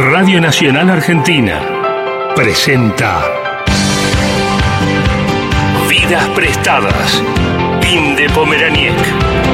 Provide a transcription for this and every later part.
Radio Nacional Argentina presenta Vidas Prestadas. Pin de Pomeraniec.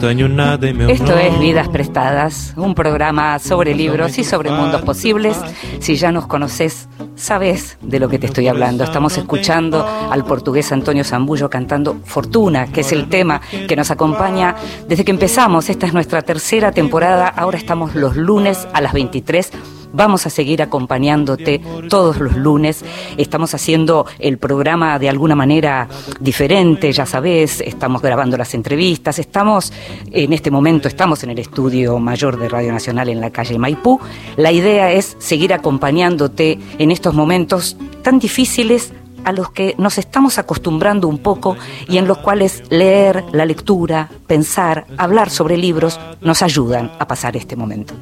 Esto es Vidas Prestadas, un programa sobre libros y sobre mundos posibles. Si ya nos conoces, sabes de lo que te estoy hablando. Estamos escuchando al portugués Antonio Zambullo cantando Fortuna, que es el tema que nos acompaña desde que empezamos. Esta es nuestra tercera temporada. Ahora estamos los lunes a las 23 Vamos a seguir acompañándote todos los lunes. Estamos haciendo el programa de alguna manera diferente, ya sabes, estamos grabando las entrevistas, estamos en este momento, estamos en el estudio mayor de Radio Nacional en la calle Maipú. La idea es seguir acompañándote en estos momentos tan difíciles a los que nos estamos acostumbrando un poco y en los cuales leer, la lectura, pensar, hablar sobre libros nos ayudan a pasar este momento.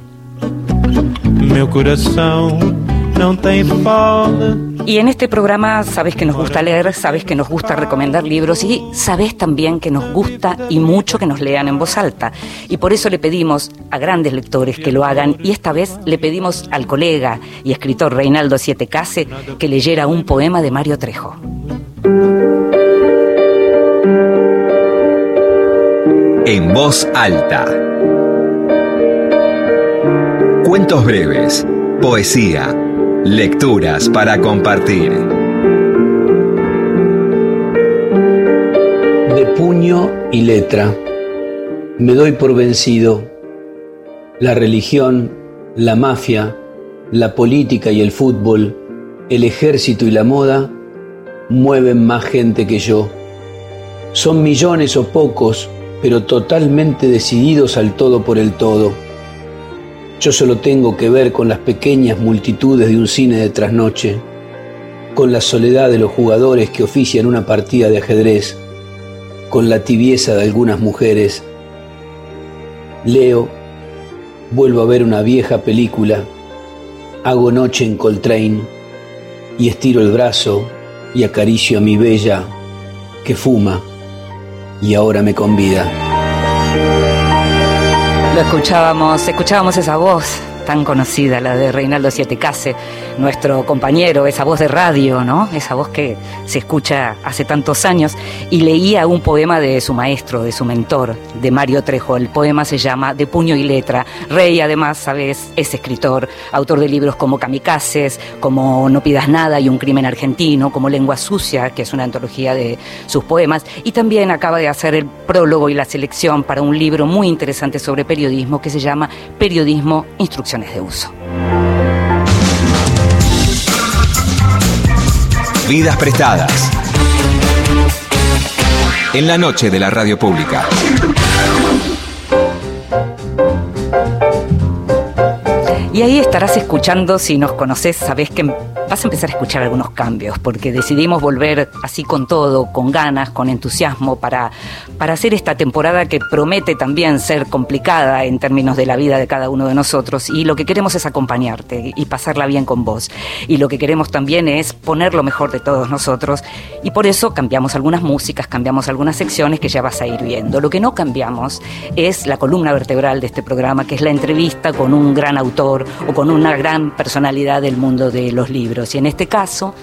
Y en este programa sabes que nos gusta leer, sabes que nos gusta recomendar libros y sabes también que nos gusta y mucho que nos lean en voz alta. Y por eso le pedimos a grandes lectores que lo hagan y esta vez le pedimos al colega y escritor Reinaldo Siete Case que leyera un poema de Mario Trejo. En voz alta. Cuentos breves, poesía, lecturas para compartir. De puño y letra, me doy por vencido. La religión, la mafia, la política y el fútbol, el ejército y la moda mueven más gente que yo. Son millones o pocos, pero totalmente decididos al todo por el todo yo solo tengo que ver con las pequeñas multitudes de un cine de trasnoche, con la soledad de los jugadores que ofician una partida de ajedrez, con la tibieza de algunas mujeres. Leo, vuelvo a ver una vieja película, hago noche en Coltrane y estiro el brazo y acaricio a mi bella que fuma y ahora me convida escuchábamos, escuchábamos esa voz tan conocida, la de Reinaldo Siete Case, nuestro compañero, esa voz de radio, ¿no? Esa voz que se escucha hace tantos años. Y leía un poema de su maestro, de su mentor, de Mario Trejo. El poema se llama De puño y letra. Rey, además, sabes, es escritor, autor de libros como Kamikazes, como No pidas nada y un crimen argentino, como Lengua sucia, que es una antología de sus poemas. Y también acaba de hacer el prólogo y la selección para un libro muy interesante sobre periodismo que se llama Periodismo De uso. Vidas prestadas. En la noche de la radio pública. Y ahí estarás escuchando, si nos conoces, sabes que vas a empezar a escuchar algunos cambios, porque decidimos volver así con todo, con ganas, con entusiasmo, para, para hacer esta temporada que promete también ser complicada en términos de la vida de cada uno de nosotros. Y lo que queremos es acompañarte y pasarla bien con vos. Y lo que queremos también es poner lo mejor de todos nosotros. Y por eso cambiamos algunas músicas, cambiamos algunas secciones que ya vas a ir viendo. Lo que no cambiamos es la columna vertebral de este programa, que es la entrevista con un gran autor o con una gran personalidad del mundo de los libros. Y en este caso,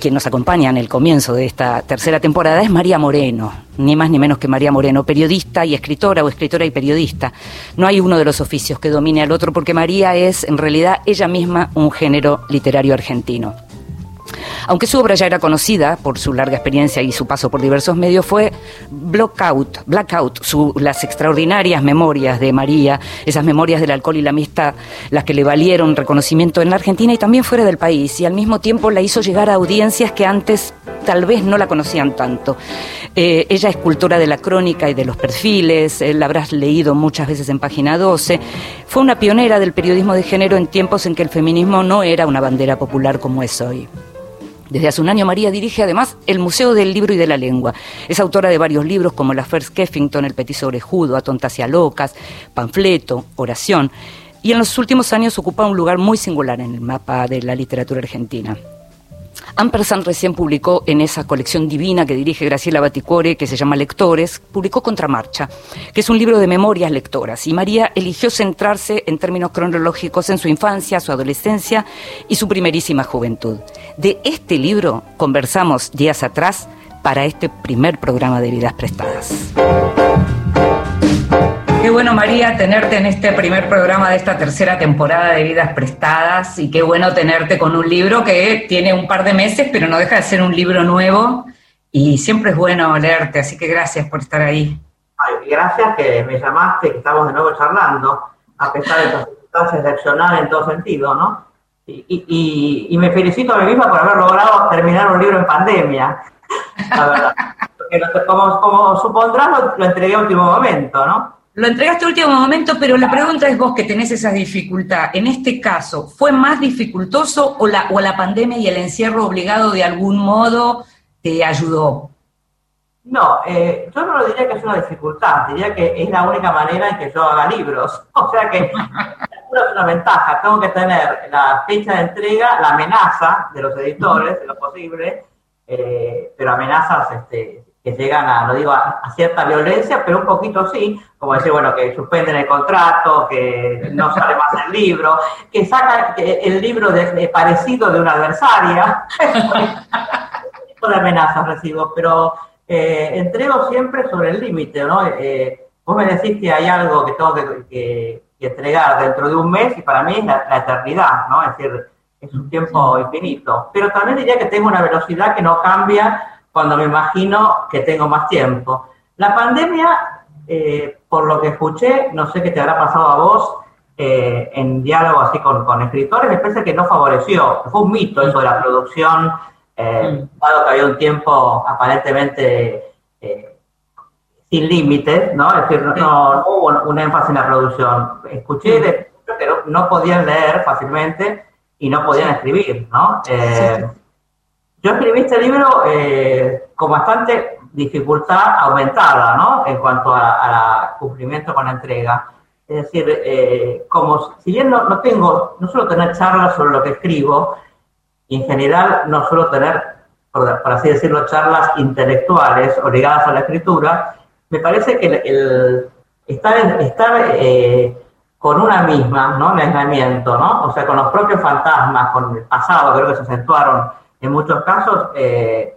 quien nos acompaña en el comienzo de esta tercera temporada es María Moreno, ni más ni menos que María Moreno, periodista y escritora o escritora y periodista. No hay uno de los oficios que domine al otro porque María es en realidad ella misma un género literario argentino. Aunque su obra ya era conocida por su larga experiencia y su paso por diversos medios, fue Blackout, Blackout las extraordinarias memorias de María, esas memorias del alcohol y la amistad, las que le valieron reconocimiento en la Argentina y también fuera del país, y al mismo tiempo la hizo llegar a audiencias que antes tal vez no la conocían tanto. Eh, ella es cultora de la crónica y de los perfiles, eh, la habrás leído muchas veces en página 12. Fue una pionera del periodismo de género en tiempos en que el feminismo no era una bandera popular como es hoy. Desde hace un año María dirige además el Museo del Libro y de la Lengua. Es autora de varios libros como La First Keffington, El Petiso Orejudo, A Tontas y Locas, Panfleto, Oración, y en los últimos años ocupa un lugar muy singular en el mapa de la literatura argentina. Ampersand recién publicó en esa colección divina que dirige Graciela Baticore, que se llama Lectores, publicó Contramarcha, que es un libro de memorias lectoras. Y María eligió centrarse en términos cronológicos en su infancia, su adolescencia y su primerísima juventud. De este libro conversamos días atrás para este primer programa de Vidas Prestadas. Qué bueno, María, tenerte en este primer programa de esta tercera temporada de Vidas Prestadas y qué bueno tenerte con un libro que tiene un par de meses, pero no deja de ser un libro nuevo y siempre es bueno leerte, así que gracias por estar ahí. gracias que me llamaste, que estamos de nuevo charlando, a pesar de las circunstancias excepcionales en todo sentido, ¿no? Y, me felicito a mí misma por haber logrado terminar un libro en pandemia, la verdad. Porque como, como supondrás, lo, lo entregué a último momento, ¿no? Lo entregaste a último momento, pero la pregunta es vos que tenés esa dificultad. En este caso, ¿fue más dificultoso o la, la pandemia y el encierro obligado de algún modo te ayudó? No, eh, yo no lo diría que es una dificultad, diría que es la única manera en que yo haga libros. O sea que es una ventaja, tengo que tener la fecha de entrega, la amenaza de los editores, de lo posible, eh, pero amenazas este, que llegan a, no digo a, cierta violencia, pero un poquito sí, como decir, bueno, que suspenden el contrato, que no sale más el libro, que sacan el libro de, parecido de una adversaria, tipo de amenazas recibo, pero eh, entrego siempre sobre el límite, ¿no? Eh, vos me decís que hay algo que tengo que, entregar dentro de un mes y para mí es la, la eternidad, ¿no? Es decir, es un tiempo infinito, pero también diría que tengo una velocidad que no cambia cuando me imagino que tengo más tiempo. La pandemia, eh, por lo que escuché, no sé qué te habrá pasado a vos, eh, en diálogo así con, con, escritores, me parece que no favoreció. Fue un mito eso de la producción, eh, mm. dado que había un tiempo aparentemente sin límites, ¿no? Es decir, no, hubo un énfasis en la producción. Escuché de que no, podían leer fácilmente y no podían escribir, ¿no? Yo escribí este libro eh, con bastante dificultad aumentada, ¿no? En cuanto a, cumplimiento con la entrega. Es decir, eh, como si bien no, tengo, no suelo tener charlas sobre lo que escribo, y en general no suelo tener, por, así decirlo, charlas intelectuales o ligadas a la escritura, me parece que el, estar, estar eh, con una misma, ¿no? En aislamiento, ¿no? O sea, con los propios fantasmas, con el pasado, creo que se acentuaron en muchos casos, eh,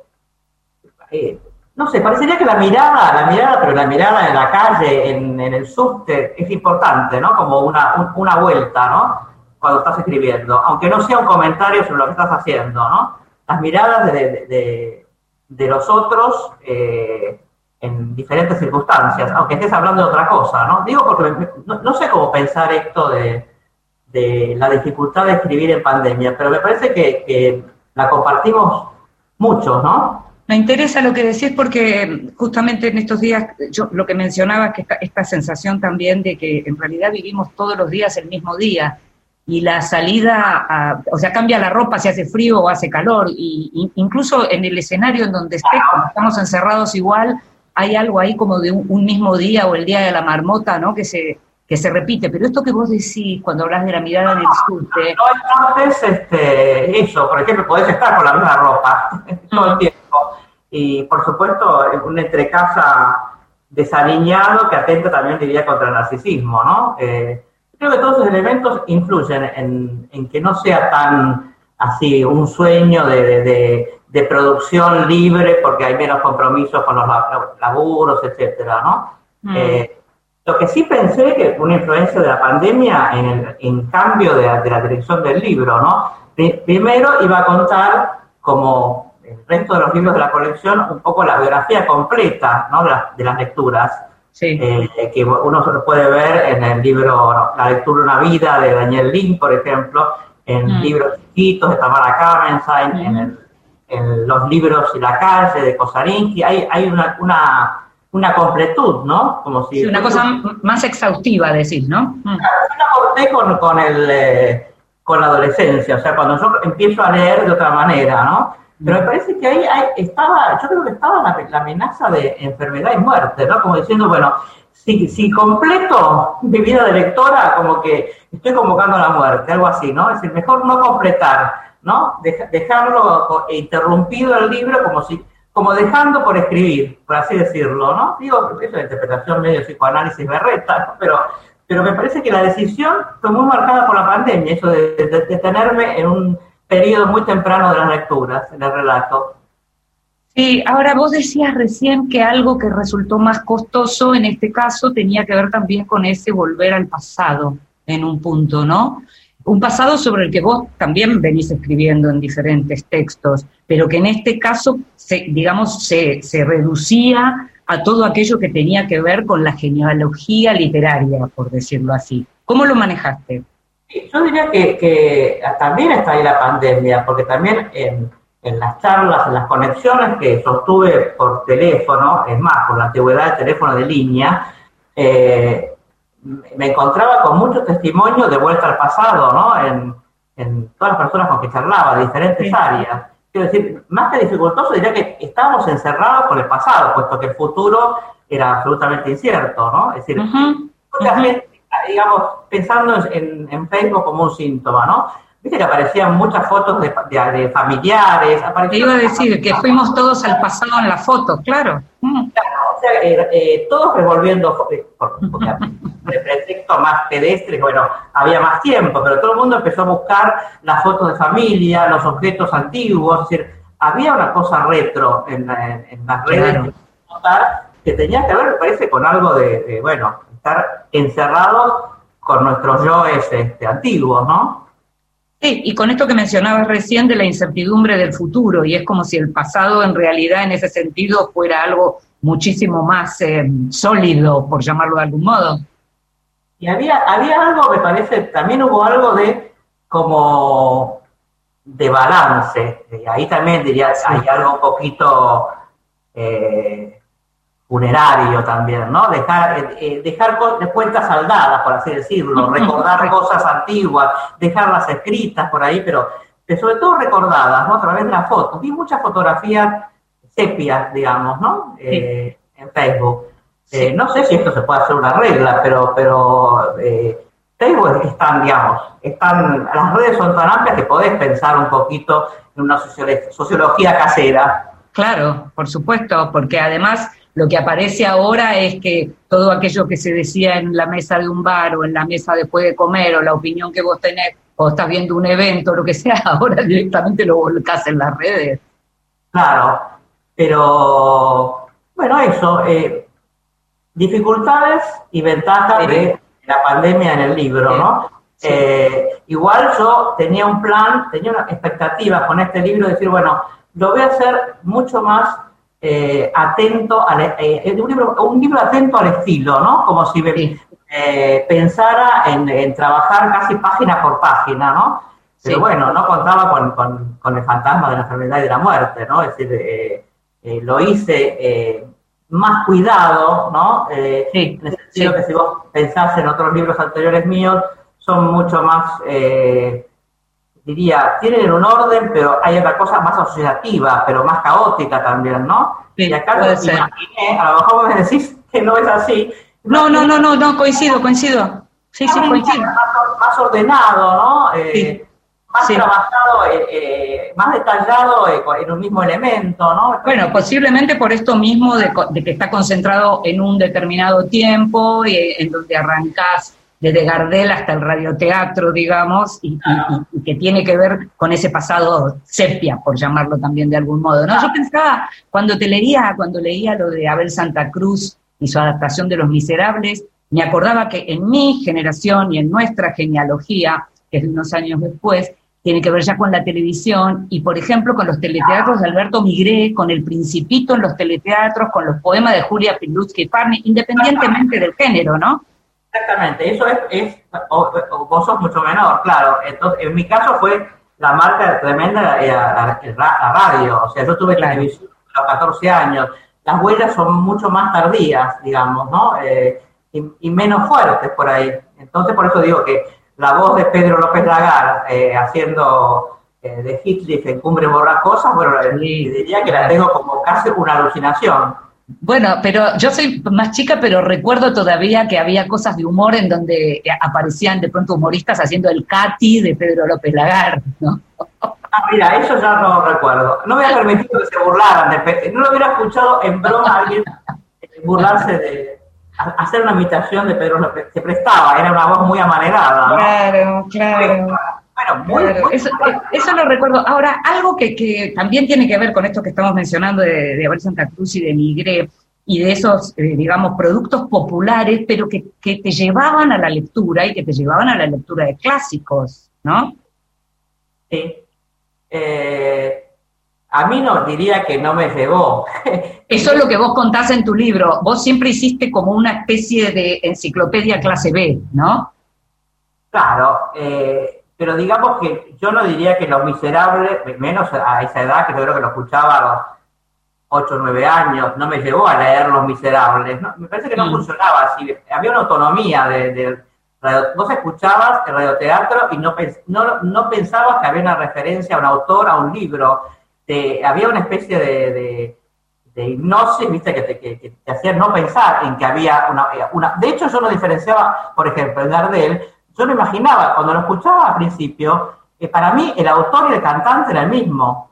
eh, no sé, parecería que la mirada, la mirada, pero la mirada en la calle, en, el subte, es importante, ¿no? Como una, una vuelta, ¿no? Cuando estás escribiendo, aunque no sea un comentario sobre lo que estás haciendo, ¿no? Las miradas de, los otros eh, en diferentes circunstancias, aunque estés hablando de otra cosa, ¿no? Digo porque no, sé cómo pensar esto de, la dificultad de escribir en pandemia, pero me parece que la compartimos mucho, ¿no? Me interesa lo que decís porque justamente en estos días, yo lo que mencionaba es que esta, sensación también de que en realidad vivimos todos los días el mismo día y la salida, o sea, cambia la ropa si hace frío o hace calor, y, incluso en el escenario en donde estés, cuando estamos encerrados igual, hay algo ahí como de un, mismo día o el día de la marmota, ¿no? Que se, que se repite, pero esto que vos decís cuando hablas de la mirada en el surte... No, es este, eso, por ejemplo, podés estar con la misma ropa todo el tiempo. Y por supuesto, un entrecasa desaliñado que atenta también, diría, contra el narcisismo, ¿no? Eh, creo que todos esos elementos influyen en, que no sea tan así un sueño de, producción libre porque hay menos compromisos con los laburos, etcétera, ¿no? Mm. Eh, lo que sí pensé que fue una influencia de la pandemia en el en cambio de, la dirección del libro, ¿no? Primero iba a contar, como el resto de los libros de la colección, un poco la biografía completa ¿no? de, las lecturas. Sí. Eh, que uno puede ver en el libro La lectura una vida de Daniel Lin, por ejemplo, en mm. libros chiquitos de Tamara Kamenstein, en, en, los libros y la calle de Kosarinski. Hay, hay una, una una completud, ¿no? Como si una cosa más exhaustiva, decís, ¿no? Mm. yo la corté con, con, el, eh, con la adolescencia, o sea, cuando yo empiezo a leer de otra manera, ¿no? Pero me parece que ahí estaba, yo creo que estaba la, amenaza de enfermedad y muerte, ¿no? Como diciendo, bueno, si, si completo mi vida de lectora, como que estoy convocando a la muerte, algo así, ¿no? Es decir, mejor no completar, ¿no? dejarlo interrumpido el libro como si como dejando por escribir, por así decirlo, ¿no? Digo, es la interpretación medio psicoanálisis berreta, pero, pero me parece que la decisión fue muy marcada por la pandemia, eso de, de, tenerme en un periodo muy temprano de las lecturas, en el relato. Sí, ahora vos decías recién que algo que resultó más costoso en este caso tenía que ver también con ese volver al pasado en un punto, ¿no? Un pasado sobre el que vos también venís escribiendo en diferentes textos, pero que en este caso, se, digamos, se, reducía a todo aquello que tenía que ver con la genealogía literaria, por decirlo así. ¿Cómo lo manejaste? Yo diría que, también está ahí la pandemia, porque también en, las charlas, en las conexiones que sostuve por teléfono, es más, por la antigüedad del teléfono de línea, eh, me encontraba con muchos testimonios de vuelta al pasado, ¿no? En, todas las personas con que charlaba, de diferentes áreas. Quiero decir, más que dificultoso, diría que estábamos encerrados por el pasado, puesto que el futuro era absolutamente incierto, ¿no? Es decir, mucha gente, digamos, pensando en, en, Facebook como un síntoma, ¿no? Viste que aparecían muchas fotos de, de, familiares. Te iba a decir que fuimos todos al pasado en la foto, claro. Claro, o sea, eh, eh, todos revolviendo, eh, por, de pretexto más pedestre, bueno, había más tiempo, pero todo el mundo empezó a buscar las fotos de familia, los objetos antiguos, es decir, había una cosa retro en, las redes que tenía que ver, me parece, con algo de, bueno, estar encerrados con nuestros yoes este, antiguos, ¿no? Sí, y con esto que mencionabas recién de la incertidumbre del futuro, y es como si el pasado en realidad en ese sentido fuera algo muchísimo más eh, sólido, por llamarlo de algún modo. Y había, había algo, me parece, también hubo algo de como de balance. Y ahí también diría, hay algo un poquito eh, funerario también, ¿no? Dejar, eh, eh, dejar cuentas saldadas, por así decirlo, recordar cosas antiguas, dejarlas escritas por ahí, pero, sobre todo recordadas, ¿no? A través de las fotos. Vi muchas fotografías sepias, digamos, ¿no? en Facebook. Eh, no sé si esto se puede hacer una regla, pero, pero eh, Facebook están, digamos, están, las redes son tan amplias que podés pensar un poquito en una sociología casera. Claro, por supuesto, porque además lo que aparece ahora es que todo aquello que se decía en la mesa de un bar o en la mesa después de comer o la opinión que vos tenés o estás viendo un evento, lo que sea, ahora directamente lo volcás en las redes. Claro, pero bueno, eso, eh, dificultades y ventajas de la pandemia en el libro, ¿no? Eh, igual yo tenía un plan, tenía una expectativa con este libro de decir, bueno, lo voy a hacer mucho más eh, atento, al, eh, un, libro, un libro atento al estilo, ¿no? Como si pensara en, trabajar casi página por página, ¿no? Pero bueno, no contaba con, con, el fantasma de la enfermedad y de la muerte, ¿no? Es decir, lo hice más cuidado, ¿no? Eh, en el sentido que si vos pensás en otros libros anteriores míos, son mucho más, eh, diría, tienen un orden, pero hay otra cosa más asociativa, pero más caótica también, ¿no? y acá lo imaginé, a lo mejor me decís que no es así. No, no, no, no, no, coincido, coincido. Sí, sí, coincido. Más, ordenado, ¿no? Eh, más trabajado, eh, eh, más detallado eh, en un mismo elemento, ¿no? Bueno, posiblemente por esto mismo de, que está concentrado en un determinado tiempo, y, en donde arrancás desde Gardel hasta el radioteatro, digamos, y, que tiene que ver con ese pasado sepia, por llamarlo también de algún modo. ¿no? Yo pensaba, cuando te leía, cuando leía lo de Abel Santa Cruz y su adaptación de Los Miserables, me acordaba que en mi generación y en nuestra genealogía, que es unos años después, tiene que ver ya con la televisión y, por ejemplo, con los teleteatros de Alberto Migré, con El Principito en los teleteatros, con los poemas de Julia Pilutsky Farni, independientemente del género, ¿no? Exactamente, eso es, vos sos mucho menor, claro. Entonces, en mi caso fue la marca tremenda la, la, radio, o sea, yo tuve televisión a los 14 años, las huellas son mucho más tardías, digamos, ¿no? Eh, y menos fuertes por ahí. Entonces, por eso digo que la voz de Pedro López Lagar eh, haciendo eh, de Hitler en Cumbre Borrascosas, bueno, diría que la tengo como casi una alucinación. Bueno, pero yo soy más chica, pero recuerdo todavía que había cosas de humor en donde aparecían de pronto humoristas haciendo el Cati de Pedro López Lagar, ¿no? Ah, mira, eso ya no recuerdo. No me ha permitido que se burlaran de No lo hubiera escuchado en broma alguien burlarse de hacer una imitación de Pedro López. Se prestaba, era una voz muy amanerada. ¿no? Claro, claro. Bueno, eso, eso, lo recuerdo. Ahora, algo que, también tiene que ver con esto que estamos mencionando de, de Abel Santa Cruz y de Migré, y de esos, eh, digamos, productos populares, pero que, que, te llevaban a la lectura y que te llevaban a la lectura de clásicos, ¿no? Sí. Eh, a mí no diría que no me llevó. Eso es lo que vos contás en tu libro. Vos siempre hiciste como una especie de enciclopedia clase B, ¿no? Claro, eh, pero digamos que yo no diría que Los Miserables, menos a esa edad, que yo creo que lo escuchaba a los 8 o 9 años, no me llevó a leer Los Miserables. Me parece que no mm. funcionaba así. Había una autonomía de, vos escuchabas el radioteatro y no, no, no, pensabas que había una referencia a un autor, a un libro. había una especie de, de, hipnosis, ¿viste? Que te, que, te, hacía no pensar en que había una, una... De hecho, yo no diferenciaba, por ejemplo, en Gardel, yo lo imaginaba, cuando lo escuchaba al principio, que para mí el autor y el cantante era el mismo.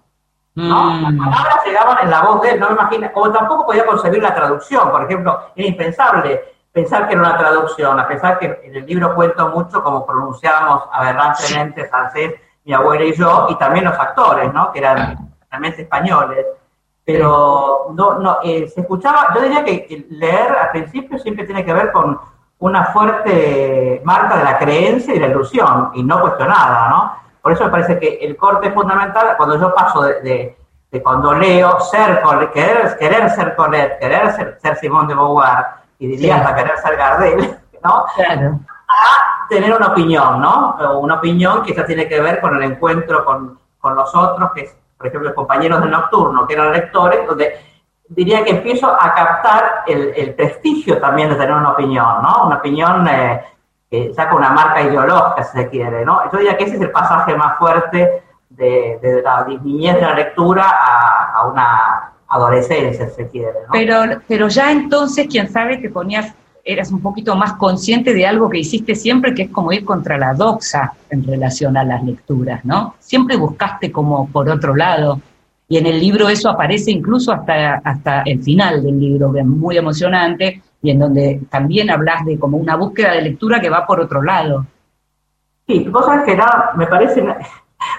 ¿no? Las mm. palabras llegaban en la voz de él, no me imagino, como tampoco podía concebir la traducción, por ejemplo, era impensable pensar que era una traducción, a pesar que en el libro cuento mucho como pronunciábamos aberrantemente francés, mi abuela y yo, y también los actores, ¿no? Que eran realmente españoles. Pero no, no, eh, se escuchaba, yo diría que leer al principio siempre tiene que ver con una fuerte marca de la creencia y la ilusión, y no cuestionada, ¿no? Por eso me parece que el corte es fundamental cuando yo paso de, de, cuando leo ser querer, querer ser Colette, querer ser, ser Simón de Beauvoir, y diría hasta querer ser Gardel, ¿no? Claro. A tener una opinión, ¿no? Una opinión que ya tiene que ver con el encuentro con, con los otros, que es, por ejemplo, los compañeros del nocturno, que eran lectores, donde diría que empiezo a captar el, prestigio también de tener una opinión, ¿no? Una opinión eh, que saca una marca ideológica, si se quiere, ¿no? Yo diría que ese es el pasaje más fuerte de, la niñez de la lectura a, a una adolescencia, si se quiere. ¿no? Pero, pero ya entonces, quién sabe, que ponías, eras un poquito más consciente de algo que hiciste siempre, que es como ir contra la doxa en relación a las lecturas, ¿no? Siempre buscaste como por otro lado. Y en el libro eso aparece incluso hasta, hasta el final del libro, que es muy emocionante, y en donde también hablas de como una búsqueda de lectura que va por otro lado. Sí, vos sabés que nada, me parece,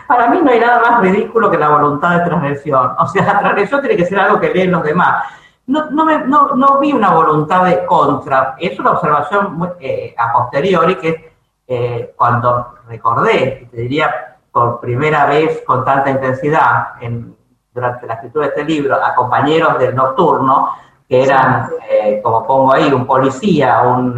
para mí no hay nada más ridículo que la voluntad de transgresión. O sea, la transgresión tiene que ser algo que leen los demás. No, no, no, no vi una voluntad de contra. Es una observación eh, a posteriori que eh, cuando recordé, te diría por primera vez con tanta intensidad en, durante la escritura de este libro a compañeros del nocturno, que eran, eh, como pongo ahí, un policía, un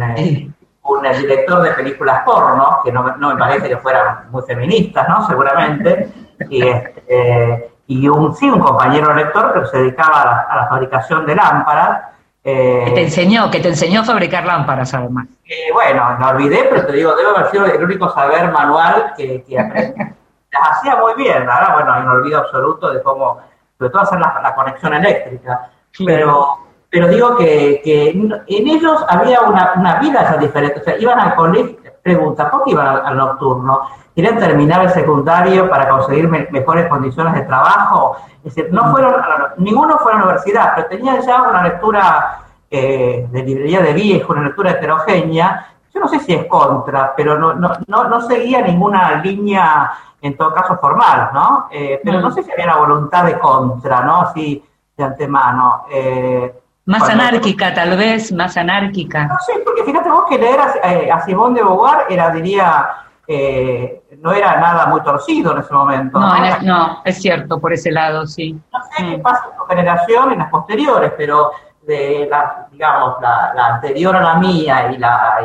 un director de películas porno, que no, me parece que fueran muy feministas, ¿no? Seguramente, y, este, y un, sí, un compañero lector que se dedicaba a la, fabricación de lámparas. Eh, que te enseñó, que te enseñó a fabricar lámparas además. Eh, bueno, no olvidé, pero te digo, debe haber sido el único saber manual que, que Las hacía muy bien, ahora bueno, hay un olvido absoluto de cómo, sobre todo hacer la, conexión eléctrica. Pero pero digo que, en ellos había una, vida ya diferente. O sea, iban al colegio, pregunta, ¿por qué iban al, nocturno? ¿Querían terminar el secundario para conseguir mejores condiciones de trabajo? Es decir, no fueron ninguno fue a la universidad, pero tenían ya una lectura eh, de librería de viejo, una lectura heterogénea. Yo no sé si es contra, pero no, no, no, seguía ninguna línea, en todo caso, formal, ¿no? Eh, pero no sé si había una voluntad de contra, ¿no? Así de antemano. Eh, más anárquica, tal vez, más anárquica. No sé, porque fíjate vos que leer a, eh, a Simón de Beauvoir era, diría, eh, no era nada muy torcido en ese momento. No, ¿no? es cierto, por ese lado, sí. No sé qué mm. pasa en tu generación, en las posteriores, pero de la, digamos, la, anterior a la mía y la,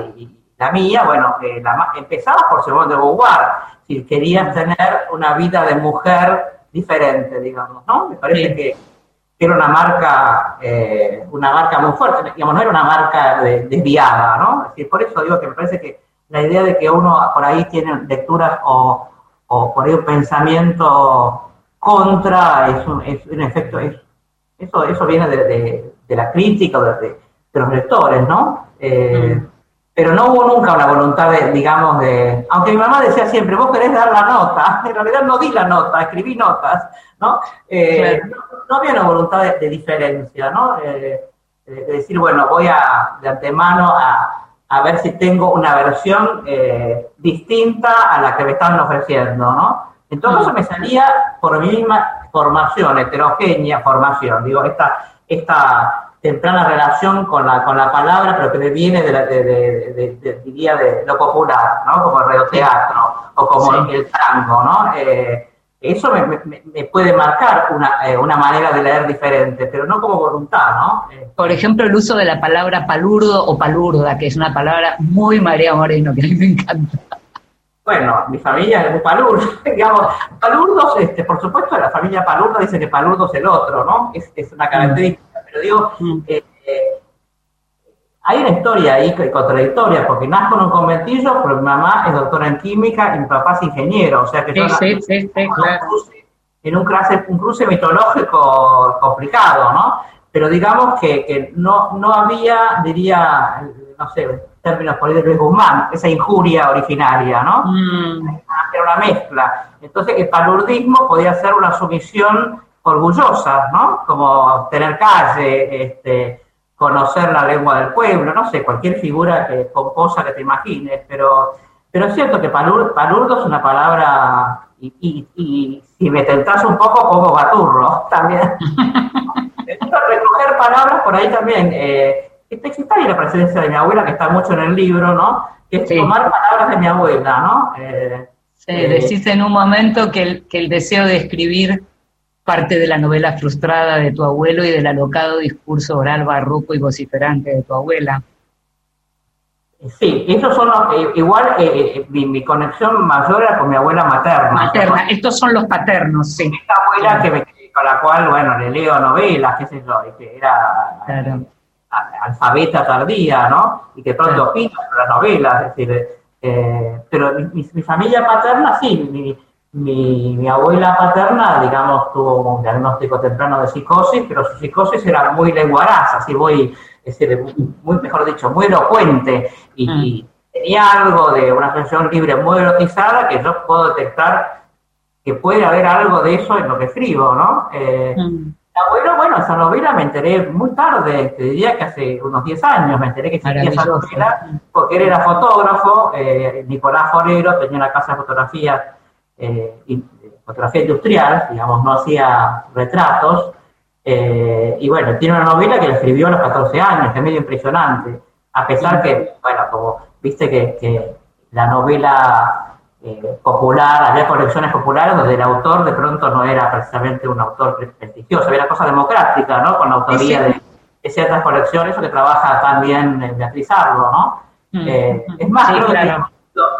la mía, bueno, eh, la, empezaba por Simón de Beauvoir, si querías tener una vida de mujer diferente, digamos, ¿no? Me parece que era una marca, eh, una marca muy fuerte, digamos, no era una marca desviada, ¿no? Es decir, por eso digo que me parece que la idea de que uno por ahí tiene lecturas o, o por ahí un pensamiento contra, es un, es un efecto, es, eso, eso viene de, de, la crítica, de, de, los lectores, ¿no? Eh, mm. Pero no hubo nunca una voluntad de, digamos, de... Aunque mi mamá decía siempre, vos querés dar la nota, en realidad no di la nota, escribí notas, ¿no? Eh, no, había una voluntad de, diferencia, ¿no? Eh, de decir, bueno, voy a, de antemano a, a ver si tengo una versión eh, distinta a la que me estaban ofreciendo, ¿no? Entonces me salía por mi misma formación, heterogénea formación, digo, esta, esta temprana relación con la, con la palabra, pero que me viene de, la, de, de, diría, de lo popular, ¿no? Como el radioteatro o como el tango, ¿no? Eh, eso me, puede marcar eh, una, manera de leer diferente, pero no como voluntad, ¿no? Eh, Por ejemplo, el uso de la palabra palurdo o palurda, que es una palabra muy María Moreno, que a mí me encanta. Bueno, mi familia es muy palurdo, digamos, palurdos, este, por supuesto, la familia palurda dice que palurdo es el otro, ¿no? Es, es una característica, pero digo, mm. eh, hay una historia ahí contradictoria, porque nazco en un conventillo, pero mi mamá es doctora en química y mi papá es ingeniero, o sea que yo sí, sí, en un cruce, un cruce mitológico complicado, ¿no? Pero digamos que, no, no había, diría, no sé, términos políticos de Luis Guzmán, esa injuria originaria, ¿no? Mm. Era una mezcla. Entonces el palurdismo podía ser una sumisión orgullosa, ¿no? Como tener calle, este, conocer la lengua del pueblo, no sé, cualquier figura que, composa que te imagines, pero, pero es cierto que palurdo es una palabra, y, y, si me tentás un poco, como baturro también. recoger palabras por ahí también. Eh, está la presencia de mi abuela, que está mucho en el libro, ¿no? Que es tomar palabras de mi abuela, ¿no? Eh, sí, eh, decís en un momento que el, que el deseo de escribir parte de la novela frustrada de tu abuelo y del alocado discurso oral barroco y vociferante de tu abuela. Sí, esos son eh, igual eh, eh, mi, conexión mayor era con mi abuela materna. Materna, estos son los paternos, sí. Esta abuela que con la cual, bueno, le leo novelas, qué sé yo, y que era alfabeta tardía, ¿no? Y que pronto opina sobre las novelas, es decir, pero mi, mi, familia paterna sí, mi, mi, mi, abuela paterna, digamos, tuvo un diagnóstico temprano de psicosis, pero su psicosis era muy lenguaraz, así voy, es decir, muy, mejor dicho, muy elocuente y, mm. tenía algo de una expresión libre muy erotizada que yo puedo detectar que puede haber algo de eso en lo que escribo, ¿no? Eh, mm. Abuelo, bueno, esa novela me enteré muy tarde, te diría que hace unos 10 años me enteré que existía esa novela, porque él era fotógrafo, eh, Nicolás Forero tenía una casa de fotografía eh, fotografía industrial, digamos, no hacía retratos. Eh, y bueno, tiene una novela que la escribió a los 14 años, que es medio impresionante, a pesar que, bueno, como viste que, la novela eh, popular, había colecciones populares donde el autor de pronto no era precisamente un autor prestigioso, había cosa democrática, ¿no? Con la autoría de, ciertas colecciones, eso que trabaja también Beatriz Arlo, ¿no? Mm. es más, creo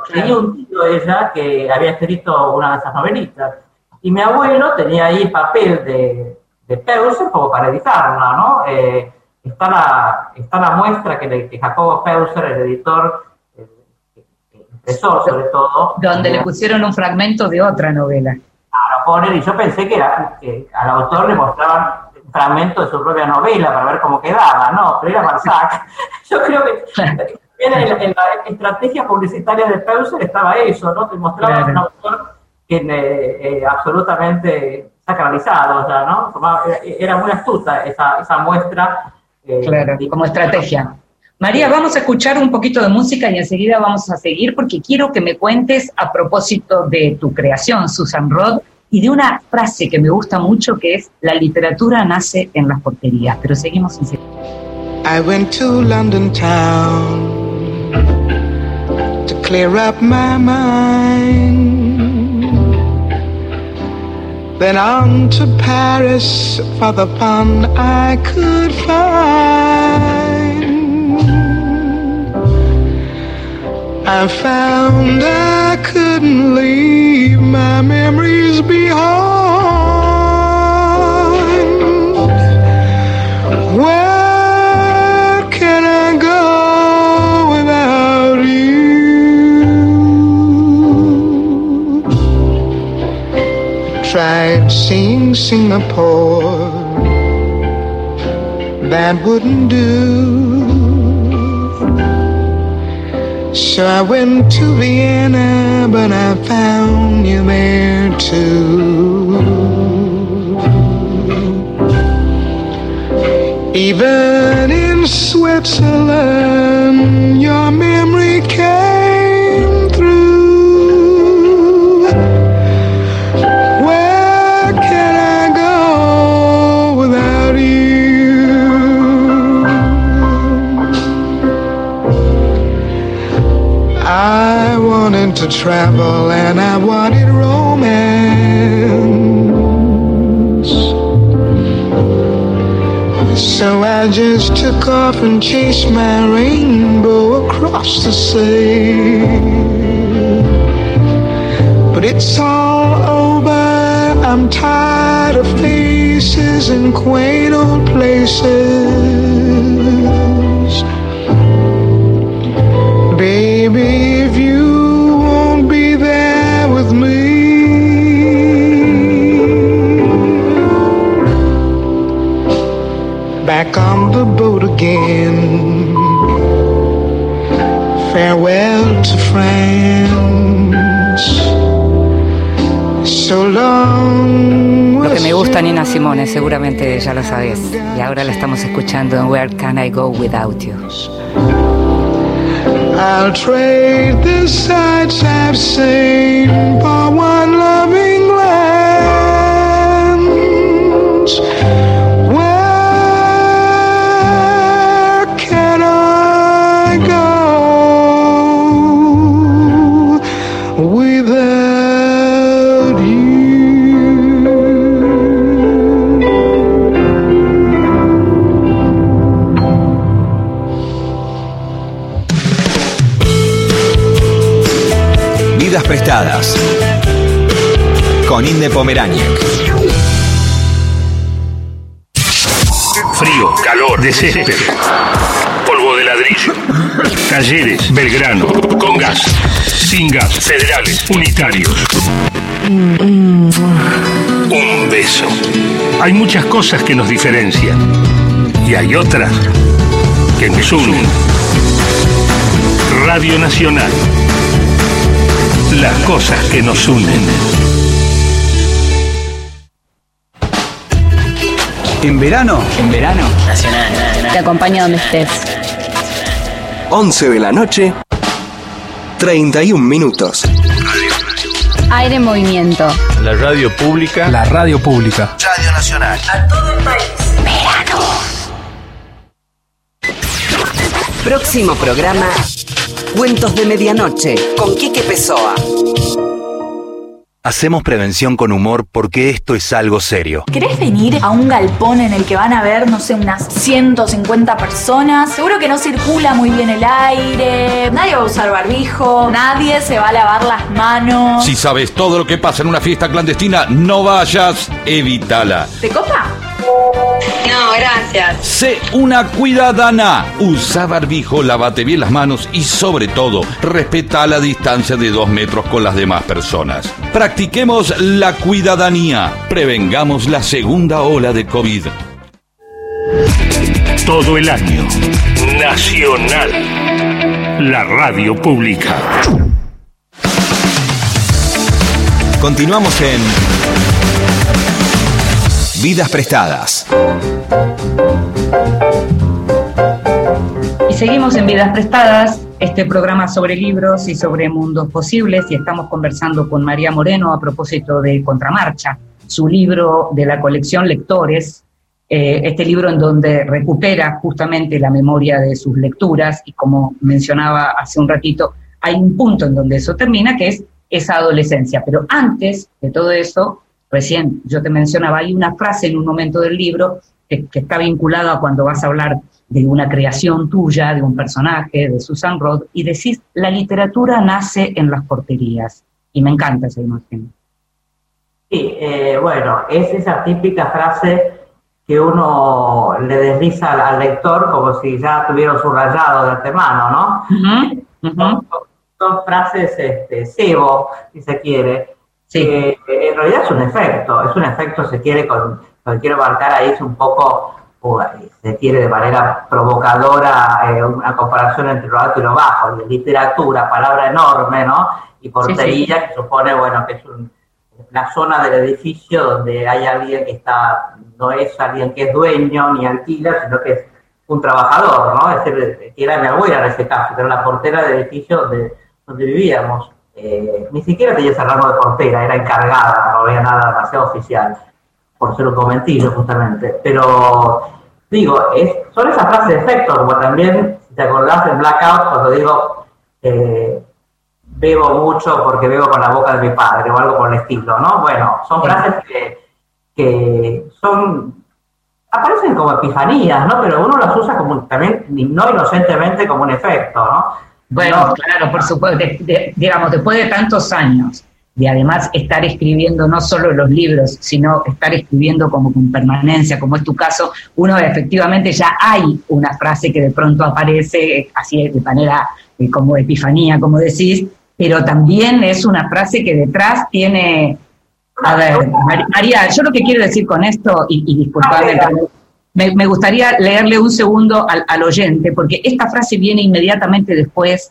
tenía un tío ella que había escrito una de esas novelitas. Y mi abuelo tenía ahí papel de, de Peuser como para editarla, ¿no? Eh, está, la, está la muestra que, que Jacobo Peuser, el editor, impresor sobre todo. Donde le pusieron un fragmento de otra novela. Claro, poner, y yo pensé que, era, que al autor le mostraban un fragmento de su propia novela para ver cómo quedaba, ¿no? Pero era Marsac. Yo creo que en, en, la estrategia publicitaria de Peuser estaba eso, ¿no? Te mostraba un autor que, eh, eh, absolutamente sacralizado, ya, ¿no? Era muy astuta esa, esa muestra. Eh, claro, como estrategia. María, vamos a escuchar un poquito de música y enseguida vamos a seguir porque quiero que me cuentes a propósito de tu creación, Susan Rod, y de una frase que me gusta mucho que es, la literatura nace en las porterías, pero seguimos enseguida. I went to London town. To clear up my mind. Then on to Paris for the fun I could find. I found I couldn't leave Singapore. That wouldn't do. So I went to Vienna, but I found you there too. Even in Switzerland, to travel and I wanted romance. So I just took off and chased my rainbow across the sea. But it's all over. I'm tired of faces and quaint old places. Baby, again. Farewell to France. So long. Lo que me gusta Nina Simone, seguramente ya lo sabes. Y ahora la estamos escuchando en Where Can I Go Without You. I'll trade the sights I've seen for one loving glance. Con Inde Pomeráñez. Frío, calor, desespero. Polvo de ladrillo. Talleres, Belgrano. Con gas. Sin gas. Federales. Unitarios. Un beso. Hay muchas cosas que nos diferencian. Y hay otras que nos unen. Radio Nacional. Las cosas que nos unen. En verano, En verano. Te acompaño donde estés. 11 de la noche, 31 minutos. Aire en movimiento. La radio pública. La radio pública. Radio Nacional. Próximo programa, Cuentos de Medianoche, con Quique Pessoa. Hacemos prevención con humor porque esto es algo serio. ¿Querés venir a un galpón en el que van a ver, no sé, unas 150 personas? Seguro que no circula muy bien el aire, nadie va a usar barbijo, nadie se va a lavar las manos. Si sabes todo lo que pasa en una fiesta clandestina, no vayas, evítala. ¿Te copa? No, gracias. Sé una cuidadana. Usa barbijo, lávate bien las manos y sobre todo, respeta la distancia de dos metros con las demás personas. Practiquemos la cuidadanía. Prevengamos la segunda ola de COVID. Todo el año. Nacional. La radio pública. Continuamos en Vidas prestadas. Y seguimos en Vidas Prestadas, este programa sobre libros y sobre mundos posibles, y estamos conversando con María Moreno a propósito de Contramarcha, su libro de la colección Lectores, eh, este libro en donde recupera justamente la memoria de sus lecturas, y como mencionaba hace un ratito, hay un punto en donde eso termina, que es esa adolescencia. Pero antes de todo eso, recién yo te mencionaba, hay una frase en un momento del libro que, que está vinculada a cuando vas a hablar de una creación tuya, de un personaje, de Susan Roth, y decís, la literatura nace en las porterías. Y me encanta esa imagen. Sí, eh, bueno, es esa típica frase que uno le desliza al, al lector como si ya tuviera subrayado de antemano, ¿no? son, son frases este, cebo, si se quiere. Que en realidad es un efecto, es un efecto, se quiere, con, lo que quiero marcar ahí es un poco, o, se quiere de manera provocadora, eh, una comparación entre lo alto y lo bajo, de literatura, palabra enorme, ¿no? Y portería, que supone, bueno, que es un, la zona del edificio donde hay alguien que está, no es alguien que es dueño ni alquila, sino que es un trabajador, ¿no? Es decir, que era mi abuela en ese caso, que era la portera del edificio donde, donde vivíamos. Eh, ni siquiera tenía ese rango de portera, era encargada, no había nada demasiado oficial, por ser un comentillo justamente. Pero digo, es, son esas frases de efecto, como también, si te acordás en Blackout, cuando digo, eh, bebo mucho porque bebo con la boca de mi padre o algo por el estilo, ¿no? Bueno, son frases que, que son aparecen como epifanías, ¿no? Pero uno las usa como también, no inocentemente, como un efecto, ¿no? Bueno, claro, por supuesto, digamos, después de tantos años de además estar escribiendo no solo los libros, sino estar escribiendo como con permanencia, como es tu caso, uno efectivamente ya hay una frase que de pronto aparece así de manera eh, como epifanía, como decís, pero también es una frase que detrás tiene... A ver, María, yo lo que quiero decir con esto, y, y disculpadme, me, gustaría leerle un segundo al, al oyente, porque esta frase viene inmediatamente después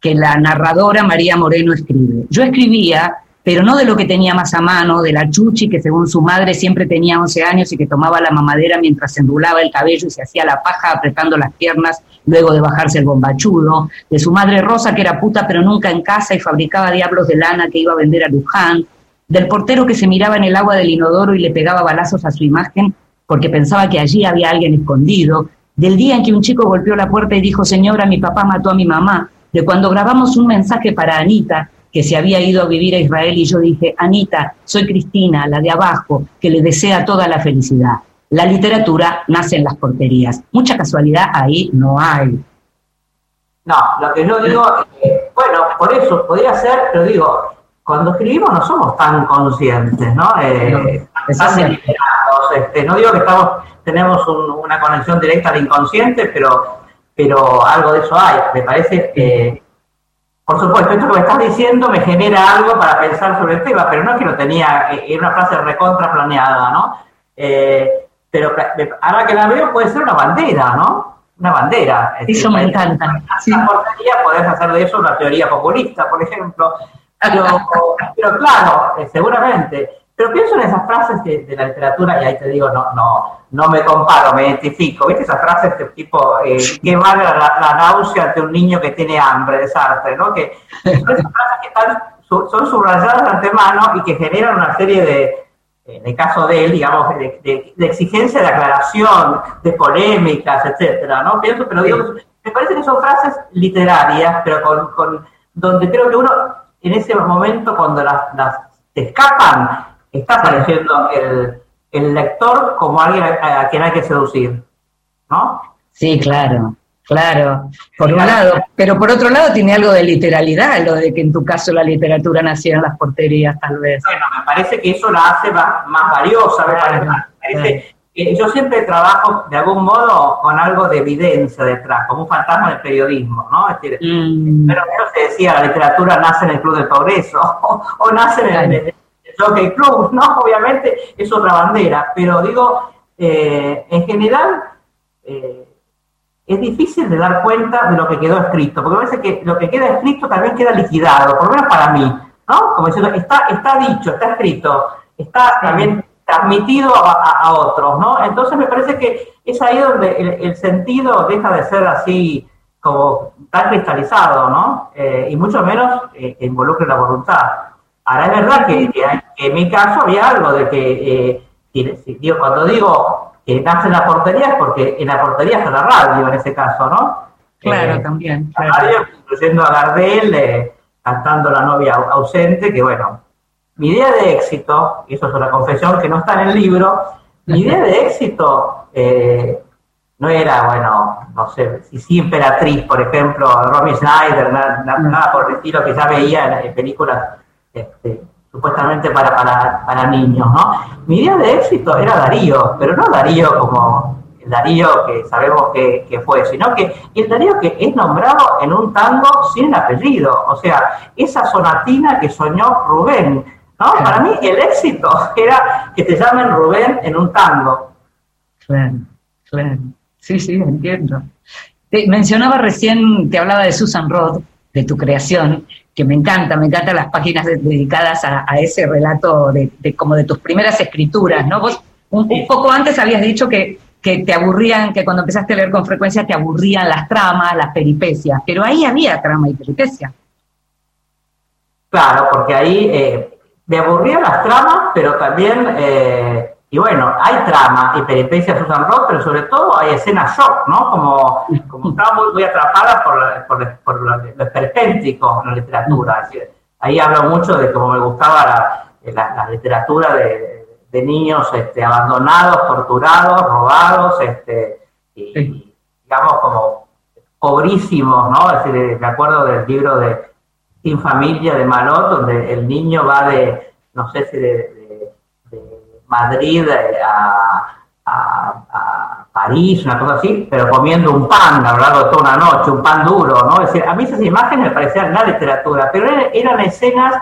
que la narradora María Moreno escribe. Yo escribía pero no de lo que tenía más a mano, de la Chuchi, que según su madre siempre tenía 11 años y que tomaba la mamadera mientras se endulaba el cabello y se hacía la paja apretando las piernas luego de bajarse el bombachudo, de su madre Rosa, que era puta pero nunca en casa y fabricaba diablos de lana que iba a vender a Luján, del portero que se miraba en el agua del inodoro y le pegaba balazos a su imagen porque pensaba que allí había alguien escondido, del día en que un chico golpeó la puerta y dijo, señora, mi papá mató a mi mamá, de cuando grabamos un mensaje para Anita, que se había ido a vivir a Israel y yo dije, Anita, soy Cristina, la de abajo, que le desea toda la felicidad. La literatura nace en las porterías. Mucha casualidad ahí no hay. No, lo que yo digo, eh, bueno, por eso podría ser, pero digo, cuando escribimos no somos tan conscientes, ¿no? Eh, este, no digo que estamos, tenemos una conexión directa al inconsciente, pero, pero algo de eso hay. Me parece que por supuesto, esto que me estás diciendo me genera algo para pensar sobre el tema, pero no es que lo tenía, en eh, una frase recontra planeada, ¿no? Eh, pero ahora que la veo puede ser una bandera, ¿no? Una bandera. Eso me encanta. Sí. podés hacer de eso una teoría populista, por ejemplo. Pero, pero claro, eh, seguramente. Pero pienso en esas frases de, la literatura, y ahí te digo, no, no, no me comparo, me identifico. ¿Viste esas frases de tipo, eh, que vale la, la, náusea ante un niño que tiene hambre de Sartre, ¿no? Que son esas frases que están, son subrayadas de antemano y que generan una serie de, en el caso de él, digamos, de, de, de, exigencia de aclaración, de polémicas, etcétera, ¿no? Pienso, pero digo, me parece que son frases literarias, pero con, con donde creo que uno, en ese momento, cuando las, las escapan, está apareciendo el, el lector como alguien a, quien hay que seducir, ¿no? Sí, claro, claro. Por un lado, pero por otro lado tiene algo de literalidad, lo de que en tu caso la literatura nació en las porterías, tal vez. Bueno, me parece que eso la hace más, más valiosa, me parece. yo siempre trabajo de algún modo con algo de evidencia detrás, como un fantasma del periodismo, ¿no? Es decir, mm. pero se decía, la literatura nace en el Club del Progreso, o, nace en el, Jockey Club, ¿no? Obviamente es otra bandera, pero digo, eh, en general eh, es difícil de dar cuenta de lo que quedó escrito, porque parece que lo que queda escrito también queda liquidado, por lo menos para mí, ¿no? Como diciendo, está, está dicho, está escrito, está también transmitido a, otros, ¿no? Entonces me parece que es ahí donde el, sentido deja de ser así como tan cristalizado, ¿no? Eh, y mucho menos que involucre la voluntad. Ahora es verdad que, en mi caso había algo de que, eh, cuando digo que nace en la portería es porque en la portería está la radio en ese caso, ¿no? Claro, eh, también. La radio, incluyendo a Gardel, eh, cantando La novia ausente, que bueno, mi idea de éxito, y eso es una confesión que no está en el libro, mi idea de éxito no era, bueno, no sé, si sí Emperatriz, por ejemplo, Romy Schneider, nada, por el estilo que ya veía en películas este, supuestamente para, para, para, niños, ¿no? Mi idea de éxito era Darío, pero no Darío como el Darío que sabemos que, que, fue, sino que el Darío que es nombrado en un tango sin apellido, o sea, esa sonatina que soñó Rubén, ¿no? Para mí el éxito era que te llamen Rubén en un tango. Claro, claro. Sí, sí, entiendo. Te mencionaba recién, te hablaba de Susan Roth, de tu creación, que me encanta, me encantan las páginas de- dedicadas a, a ese relato de, de como de tus primeras escrituras, ¿no? Vos un, un poco antes habías dicho que, que te aburrían, que cuando empezaste a leer con frecuencia te aburrían las tramas, las peripecias, pero ahí había trama y peripecia. Claro, porque ahí eh, me aburrían las tramas, pero también, eh, y bueno, hay trama y peripecias Susan Roth, pero sobre todo hay escenas shock, ¿no? Como, como estaba muy, muy atrapada por, por, por lo, lo esperpéntico en la literatura. Ahí hablo mucho de cómo me gustaba la, la- la literatura de, de niños este, abandonados, torturados, robados, este, y, digamos como pobrísimos, ¿no? Es decir, me acuerdo del libro de Sin Familia de Malot, donde el niño va de, no sé si de Madrid eh, a, a- a París, una cosa así, pero comiendo un pan a lo largo de toda una noche, un pan duro, ¿no? Es decir, a mí esas imágenes me parecían la literatura, pero eran, eran escenas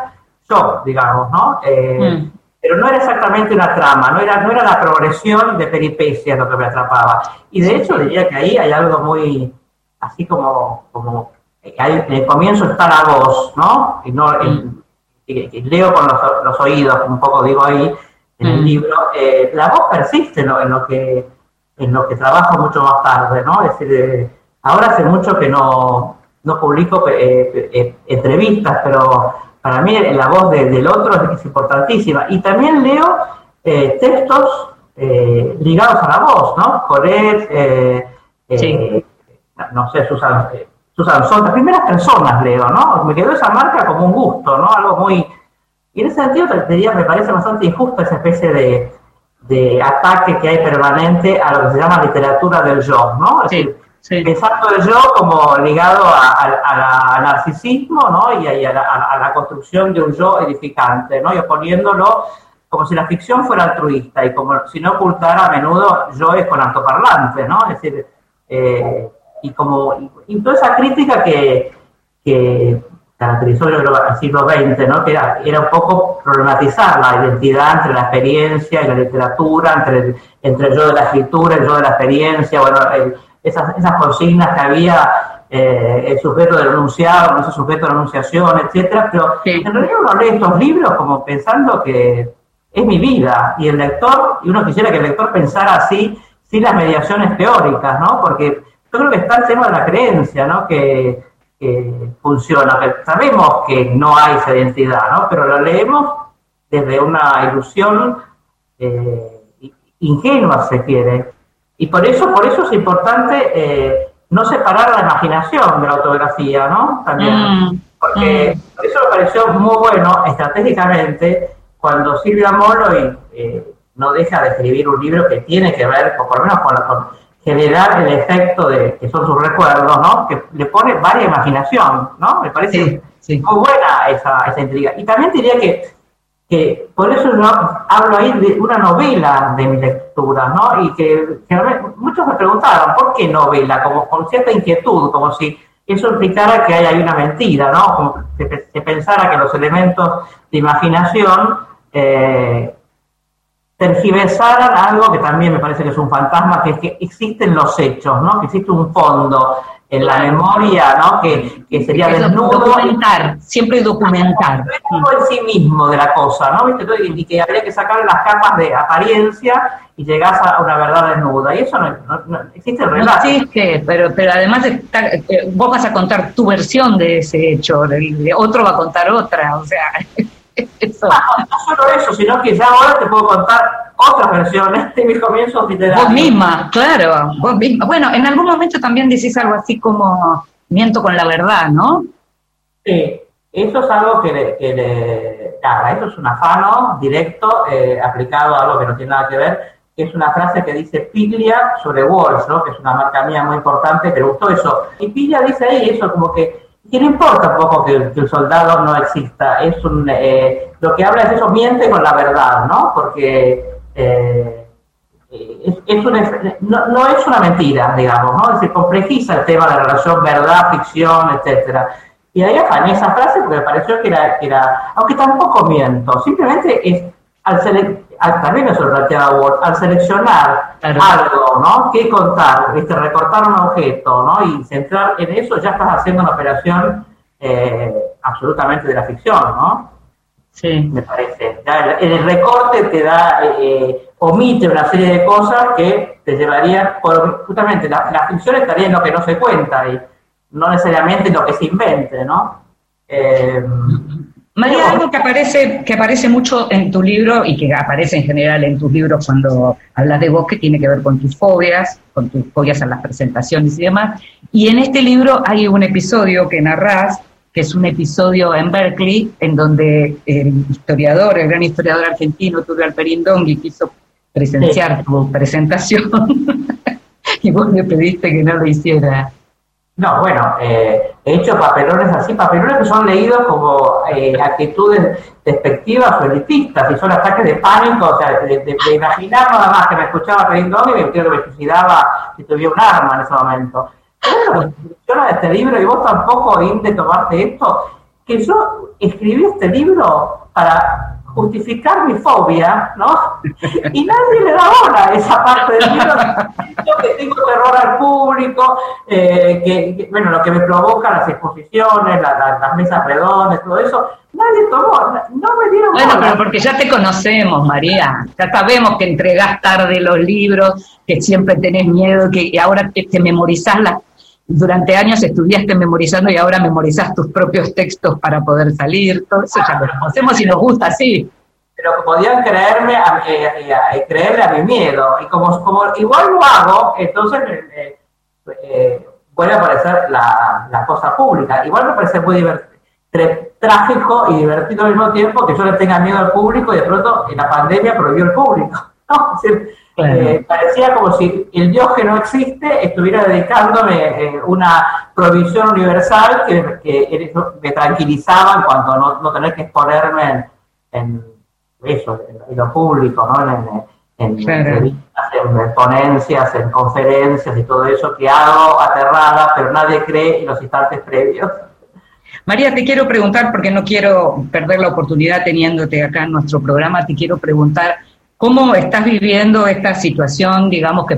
shock, digamos, ¿no? Eh, Pero no era exactamente una trama, no era, no era la progresión de peripecias lo que me atrapaba. Y de hecho diría que ahí hay algo muy, así como, como en el comienzo está la voz, ¿no? Y no el- y- y leo con los, los oídos, un poco digo ahí en el libro, eh, la voz persiste en lo, en lo que en lo que trabajo mucho más tarde, ¿no? Es decir, eh, ahora hace mucho que no, no publico eh, entrevistas, pero para mí la voz de- del otro es, importantísima. Y también leo textos ligados a la voz, ¿no? Coret, eh, no sé, Susan, Susan Sontag, las primeras personas leo, ¿no? Me quedó esa marca como un gusto, ¿no? Algo muy... Y en ese sentido te diría, me parece bastante injusta esa especie de, de ataque que hay permanente a lo que se llama literatura del yo, ¿no? Es decir, pensando el yo como ligado al narcisismo, ¿no? Y a, y a la, a- la construcción de un yo edificante, ¿no? Y oponiéndolo como si la ficción fuera altruista y como si no ocultara a menudo yoes con altoparlantes, ¿no? Es decir, eh, y como y, y toda esa crítica que, que caracterizó creo, al siglo XX, ¿no? que era, era un poco problematizar la identidad entre la experiencia y la literatura, entre el, entre el yo de la escritura, el yo de la experiencia, bueno, el- esas, esas consignas que había, eh, el sujeto del enunciado, no sujeto de enunciación, etcétera, pero en realidad uno lee estos libros como pensando que es mi vida, y el lector, y uno quisiera que el lector pensara así, sin las mediaciones teóricas, ¿no? Porque yo creo que está el tema de la creencia, ¿no? Que, que funciona, sabemos que no hay esa identidad, ¿no? Pero la leemos desde una ilusión eh, ingenua, se quiere. Y por eso, por eso es importante eh, no separar la imaginación de la autografía, ¿no? También. Mm, Porque por eso me pareció muy bueno estratégicamente cuando Silvia Molo eh, no deja de escribir un libro que tiene que ver, o por lo menos con, la- con generar el efecto de que son sus recuerdos, ¿no? Que le pone varia imaginación, ¿no? Me parece muy buena esa, esa intriga. Y también diría que, que por eso yo hablo ahí de una novela de mi lectura, ¿no? Y que muchos me preguntaron, ¿por qué novela? Como con cierta inquietud, como si eso implicara que hay ahí una mentira, ¿no? Como que pensara que los elementos de imaginación eh, tergiversaran algo que también me parece que es un fantasma, que es que existen los hechos, ¿no? Que existe un fondo en la memoria, ¿no? Que, que sería Eso, desnudo. documentar, siempre documentar. En sí mismo de la cosa, ¿no? ¿Viste? Y que habría que sacar las capas de apariencia y llegás a una verdad desnuda. Y eso no, no- no- existe el No relato. existe, pero, pero además está- eh, vos vas a contar tu versión de ese hecho, el otro va a contar otra, o sea, eso. No, no solo eso, sino que ya ahora te puedo contar otras versiones de mis comienzos literarios. Vos misma, claro, vos misma. Bueno, en algún momento también decís algo así como miento con la verdad, ¿no? Sí, eso es algo que le, que le- nada, eso es un afano directo eh, aplicado a algo que no tiene nada que ver, que es una frase que dice Piglia sobre Walsh, ¿no? que es una marca mía muy importante, que le gustó eso. Y Piglia dice ahí eso, como que, que no importa un poco que, el soldado no exista, es un, eh, lo que habla es eso, miente con la verdad, ¿no? Porque eh, una- no, es una mentira, digamos, ¿no? Se complejiza el tema de la relación verdad, ficción, etcétera. Y ahí afané esa frase porque me pareció que era, que era aunque tampoco miento, simplemente es, al, al también Ward, al seleccionar algo, ¿no? Que contar, este, recortar un objeto, ¿no? Y centrar en eso, ya estás haciendo una operación eh, absolutamente de la ficción, ¿no? Sí. Me parece. El, el recorte te da, eh, omite una serie de cosas que te llevarían, por, justamente, la, la ficción estaría en lo que no se cuenta y no necesariamente en lo que se invente, ¿no? Eh, María, algo que aparece, que aparece mucho en tu libro y que aparece en general en tus libros cuando hablas de vos, que tiene que ver con tus fobias, con tus fobias a las presentaciones y demás. Y en este libro hay un episodio que narrás, que es un episodio en Berkeley, en donde el historiador, el gran historiador argentino, Tulio Alperín Dongui, quiso presenciar tu presentación y vos le pediste que no lo hiciera. No, bueno, eh, he hecho papelones así, papelones que son leídos como eh, actitudes despectivas o elitistas, y son ataques de pánico, o sea, de, de- de imaginar nada más que me escuchaba Pedro y me creo que me suicidaba si tuviera un arma en ese momento. Pero lo funciona de este libro, y vos tampoco, Inde, tomarte esto, que yo escribí este libro para justificar mi fobia, ¿no? Y nadie le da bola a esa parte del libro. Yo que tengo terror al público, eh, que, que, bueno, lo que me provoca las exposiciones, la- la- las mesas redondas, todo eso, nadie tomó, no me dieron Bueno, bola. pero porque ya te conocemos, María. Ya sabemos que entregás tarde los libros, que siempre tenés miedo, que ahora te, te memorizás las. Durante años estudiaste memorizando y ahora memorizás tus propios textos para poder salir. Todo eso ya lo conocemos y nos gusta así. pero podían creerme a, eh, eh, eh, creerle a mi miedo. Y como, como igual lo hago, entonces eh, eh, vuelve a aparecer la, cosa pública. Igual me parece muy trágico y divertido al mismo tiempo que yo le tenga miedo al público y de pronto en la pandemia prohibió el público. eh, parecía como si el Dios que no existe estuviera dedicándome eh, una provisión universal que, me tranquilizaba en cuanto a no, no tener que exponerme en, en eso, en, en lo público, ¿no? En, en, en Claro. entrevistas, en ponencias, en conferencias y todo eso que hago aterrada, pero nadie cree en los instantes previos. María, te quiero preguntar, porque no quiero perder la oportunidad teniéndote acá en nuestro programa, te quiero preguntar cómo estás viviendo esta situación, digamos que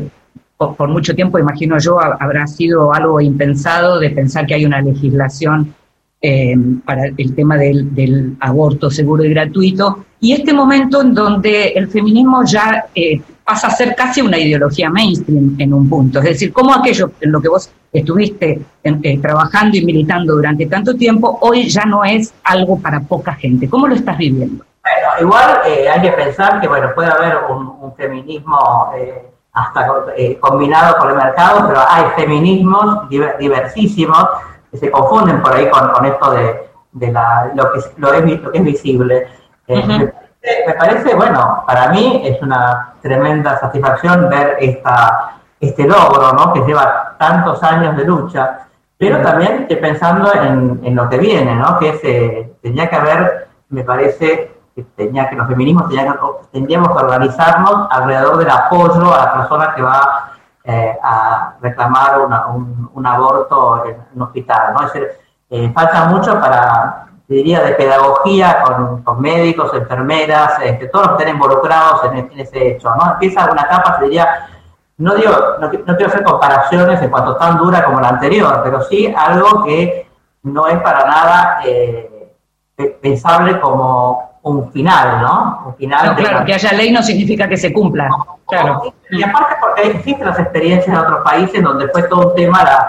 por, mucho tiempo, imagino yo, ha- habrá sido algo impensado de pensar que hay una legislación eh, para el tema del, del aborto seguro y gratuito, y este momento en donde el feminismo ya eh, pasa a ser casi una ideología mainstream en un punto, es decir, cómo aquello en lo que vos estuviste en- eh, trabajando y militando durante tanto tiempo, hoy ya no es algo para poca gente. ¿Cómo lo estás viviendo? Bueno, igual eh, hay que pensar que bueno puede haber un, un feminismo eh, hasta eh, combinado con el mercado, pero hay feminismos diver- diversísimos que se confunden por ahí con, con esto de, de la, lo, que, es- lo, es, lo que es visible. Eh, me, parece, me parece, bueno, para mí es una tremenda satisfacción ver esta, este logro, ¿no? Que lleva tantos años de lucha, pero también estoy pensando en, en lo que viene, ¿no? Que eh, tenía que haber, me parece, tenía que los feminismos tenían que- tendríamos que organizarnos alrededor del apoyo a la persona que va eh, a reclamar un, un aborto en un hospital, ¿no? Es decir, eh, falta mucho para, diría, de pedagogía con, médicos, enfermeras, este, todos los que estén involucrados en, ese hecho, ¿no? Empieza una etapa, diría, no digo, no, no quiero hacer comparaciones en cuanto tan dura como la anterior, pero sí algo que no es para nada eh, pe- pensable como un final, ¿no? Un final No, de claro, que haya ley no significa que se cumpla. Claro. y aparte porque existen las experiencias en otros países donde fue todo un tema la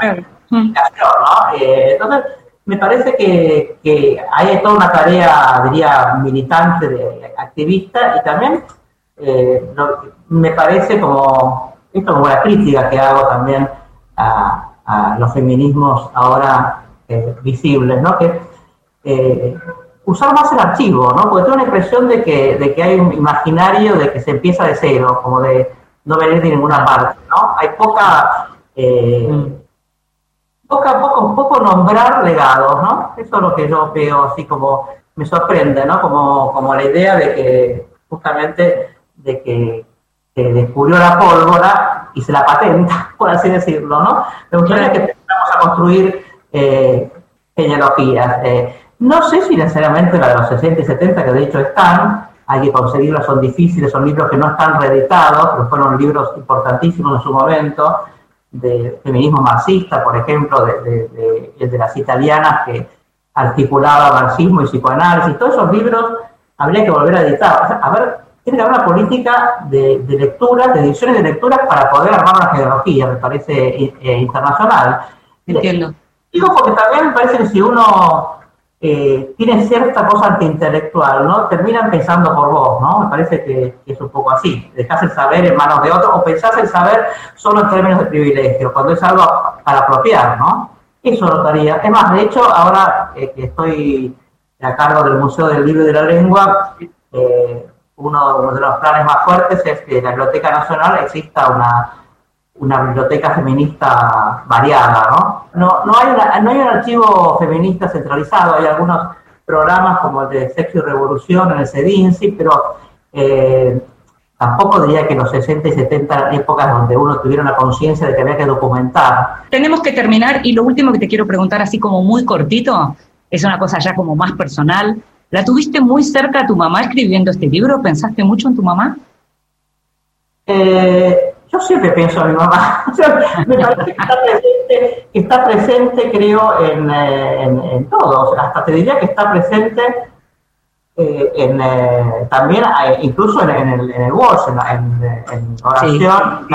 comunicación, ¿no? Eh, entonces, me parece que, que hay toda una tarea, diría, militante, de activista, y también eh, lo- me parece como, esto como la crítica que hago también a, a los feminismos ahora eh, visibles, ¿no? Que, usar más el archivo, ¿no? Porque tengo la impresión de que, de que hay un imaginario de que se empieza de cero, como de no venir de ninguna parte, ¿no? Hay poca, eh, poca, poco, poco nombrar legados, ¿no? Eso es lo que yo veo así como, me sorprende, ¿no? Como, como la idea de que, justamente, de que, que descubrió la pólvora y se la patenta, por así decirlo, ¿no? Me gustaría que empezáramos a construir eh, genealogías. Eh, no sé si necesariamente la de los 60 y 70, que de hecho están, hay que conseguirlas, son difíciles, son libros que no están reeditados, pero fueron libros importantísimos en su momento, de feminismo marxista, por ejemplo, de, de, las italianas que articulaba marxismo y psicoanálisis, todos esos libros habría que volver a editar. a ver, tiene que haber una política de, de lectura, de ediciones de lecturas para poder armar una genealogía, me parece eh, internacional. Entiendo. Digo porque también me parece que si uno eh, tiene cierta cosa antiintelectual, ¿no? Termina pensando por vos, ¿no? Me parece que, es un poco así. Dejás el saber en manos de otro o pensás el saber solo en términos de privilegio, cuando es algo para apropiar, ¿no? Eso notaría. Es más, de hecho, ahora eh, que estoy a cargo del Museo del Libro y de la Lengua, eh, uno de los planes más fuertes es que en la Biblioteca Nacional exista una una biblioteca feminista variada, ¿no? No, no, hay, no hay un archivo feminista centralizado, hay algunos programas como el de Sexo y Revolución en el CEDINSI, pero eh, tampoco diría que en los 60 y 70 épocas donde uno tuviera una conciencia de que había que documentar. Tenemos que terminar y lo último que te quiero preguntar así como muy cortito, es una cosa ya como más personal. ¿La tuviste muy cerca a tu mamá escribiendo este libro? ¿Pensaste mucho en tu mamá? Eh, yo siempre pienso a mi mamá. me parece que está presente, creo, en, eh, en, todos. Hasta te diría que está presente eh, en, eh, también, incluso en, el, en el en, oración,